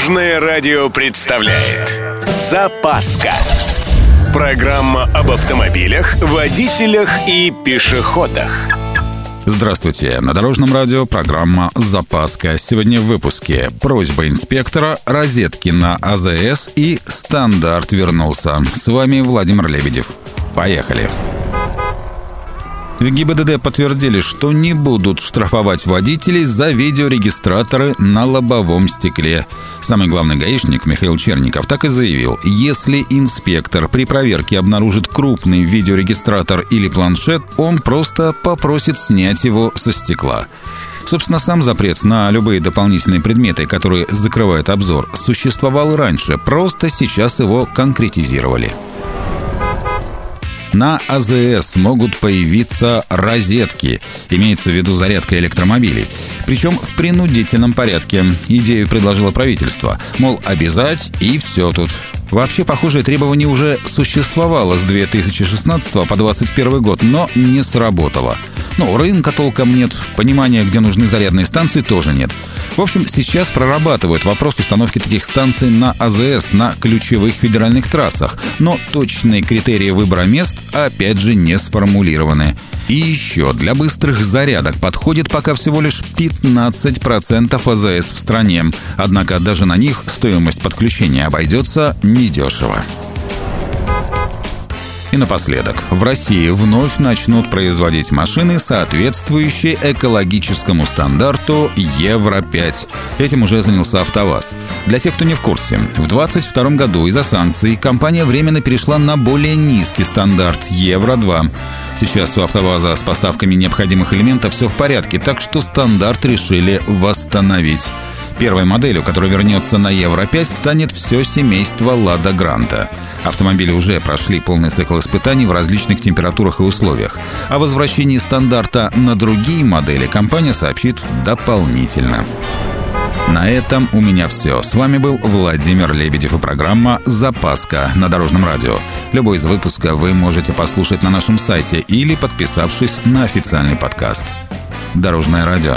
Дорожное радио представляет Запаска Программа об автомобилях, водителях и пешеходах Здравствуйте! На Дорожном радио программа «Запаска». Сегодня в выпуске просьба инспектора, розетки на АЗС и стандарт вернулся. С вами Владимир Лебедев. Поехали! В ГИБДД подтвердили, что не будут штрафовать водителей за видеорегистраторы на лобовом стекле. Самый главный гаишник Михаил Черников так и заявил, если инспектор при проверке обнаружит крупный видеорегистратор или планшет, он просто попросит снять его со стекла. Собственно, сам запрет на любые дополнительные предметы, которые закрывают обзор, существовал раньше, просто сейчас его конкретизировали. На АЗС могут появиться розетки, имеется в виду зарядка электромобилей. Причем в принудительном порядке. Идею предложило правительство. Мол, обязать и все тут. Вообще, похожее требование уже существовало с 2016 по 2021 год, но не сработало. Ну, рынка толком нет, понимания, где нужны зарядные станции, тоже нет. В общем, сейчас прорабатывают вопрос установки таких станций на АЗС на ключевых федеральных трассах, но точные критерии выбора мест опять же не сформулированы. И еще для быстрых зарядок подходит пока всего лишь 15% АЗС в стране. Однако даже на них стоимость подключения обойдется недешево. И напоследок, в России вновь начнут производить машины, соответствующие экологическому стандарту Евро-5. Этим уже занялся АвтоВАЗ. Для тех, кто не в курсе, в 2022 году из-за санкций компания временно перешла на более низкий стандарт Евро-2. Сейчас у АвтоВАЗа с поставками необходимых элементов все в порядке, так что стандарт решили восстановить. Первой моделью, которая вернется на Евро-5, станет все семейство «Лада Гранта». Автомобили уже прошли полный цикл испытаний в различных температурах и условиях. О возвращении стандарта на другие модели компания сообщит дополнительно. На этом у меня все. С вами был Владимир Лебедев и программа «Запаска» на Дорожном радио. Любой из выпуска вы можете послушать на нашем сайте или подписавшись на официальный подкаст. Дорожное радио.